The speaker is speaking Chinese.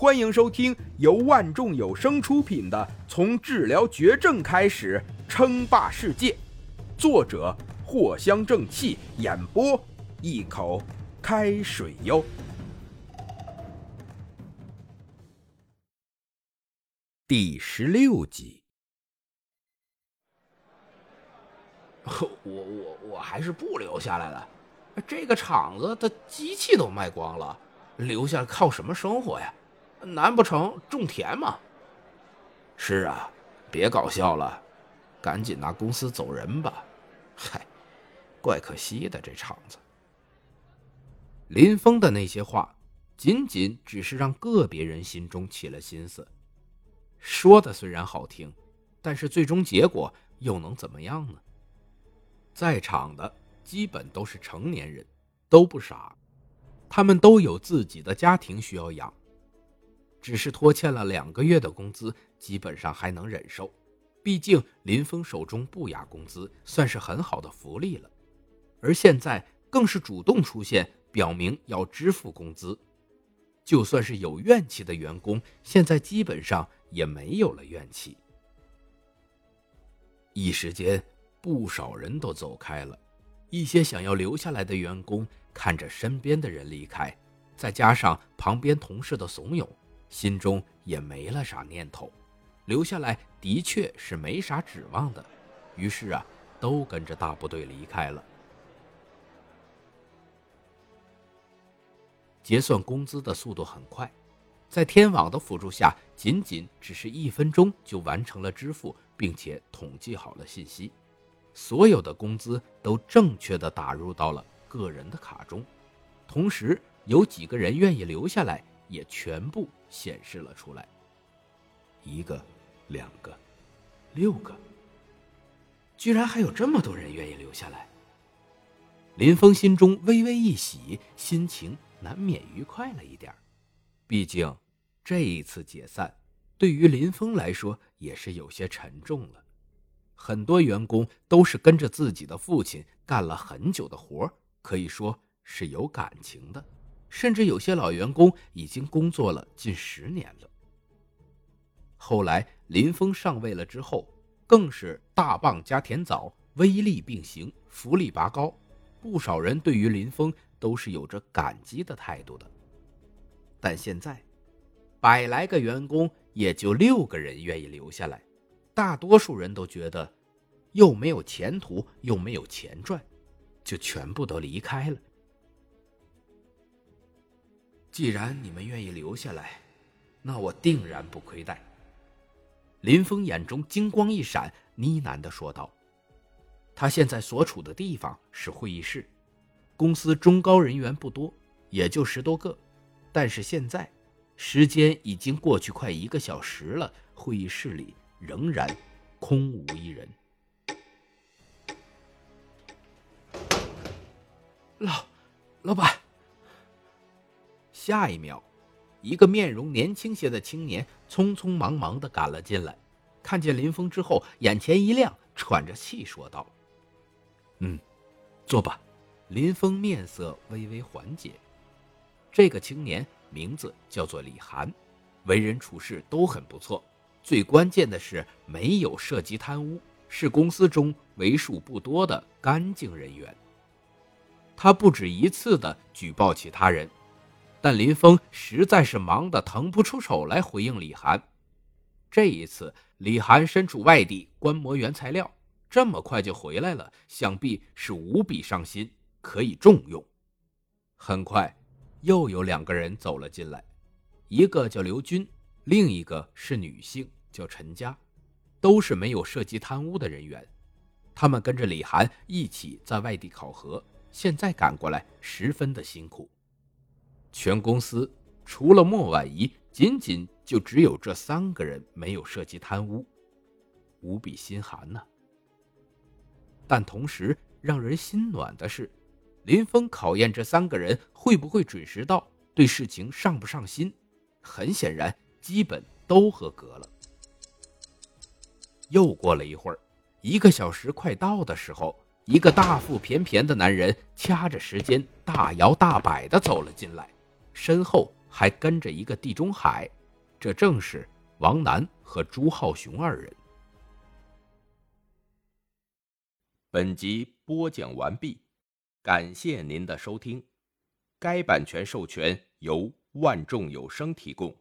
欢迎收听由万众有声出品的《从治疗绝症开始称霸世界》，作者藿香正气，演播一口开水哟。第十六集，我我我还是不留下来了。这个厂子的机器都卖光了，留下靠什么生活呀？难不成种田吗？是啊，别搞笑了，赶紧拿公司走人吧。嗨，怪可惜的这厂子。林峰的那些话，仅仅只是让个别人心中起了心思。说的虽然好听，但是最终结果又能怎么样呢？在场的基本都是成年人，都不傻，他们都有自己的家庭需要养。只是拖欠了两个月的工资，基本上还能忍受。毕竟林峰手中不压工资，算是很好的福利了。而现在更是主动出现，表明要支付工资。就算是有怨气的员工，现在基本上也没有了怨气。一时间，不少人都走开了。一些想要留下来的员工，看着身边的人离开，再加上旁边同事的怂恿。心中也没了啥念头，留下来的确是没啥指望的，于是啊，都跟着大部队离开了。结算工资的速度很快，在天网的辅助下，仅仅只是一分钟就完成了支付，并且统计好了信息，所有的工资都正确的打入到了个人的卡中，同时有几个人愿意留下来。也全部显示了出来。一个，两个，六个，居然还有这么多人愿意留下来。林峰心中微微一喜，心情难免愉快了一点毕竟这一次解散，对于林峰来说也是有些沉重了。很多员工都是跟着自己的父亲干了很久的活可以说是有感情的。甚至有些老员工已经工作了近十年了。后来林峰上位了之后，更是大棒加甜枣，威力并行，福利拔高，不少人对于林峰都是有着感激的态度的。但现在，百来个员工也就六个人愿意留下来，大多数人都觉得又没有前途，又没有钱赚，就全部都离开了。既然你们愿意留下来，那我定然不亏待。林峰眼中金光一闪，呢喃的说道：“他现在所处的地方是会议室，公司中高人员不多，也就十多个。但是现在，时间已经过去快一个小时了，会议室里仍然空无一人。”老，老板。下一秒，一个面容年轻些的青年匆匆忙忙的赶了进来，看见林峰之后，眼前一亮，喘着气说道：“嗯，坐吧。”林峰面色微微缓解。这个青年名字叫做李涵，为人处事都很不错，最关键的是没有涉及贪污，是公司中为数不多的干净人员。他不止一次的举报其他人。但林峰实在是忙得腾不出手来回应李涵。这一次，李涵身处外地观摩原材料，这么快就回来了，想必是无比上心，可以重用。很快，又有两个人走了进来，一个叫刘军，另一个是女性，叫陈佳，都是没有涉及贪污的人员。他们跟着李涵一起在外地考核，现在赶过来，十分的辛苦。全公司除了莫婉仪，仅仅就只有这三个人没有涉及贪污，无比心寒呐。但同时让人心暖的是，林峰考验这三个人会不会准时到，对事情上不上心。很显然，基本都合格了。又过了一会儿，一个小时快到的时候，一个大腹便便的男人掐着时间，大摇大摆的走了进来。身后还跟着一个地中海，这正是王楠和朱浩雄二人。本集播讲完毕，感谢您的收听。该版权授权由万众有声提供。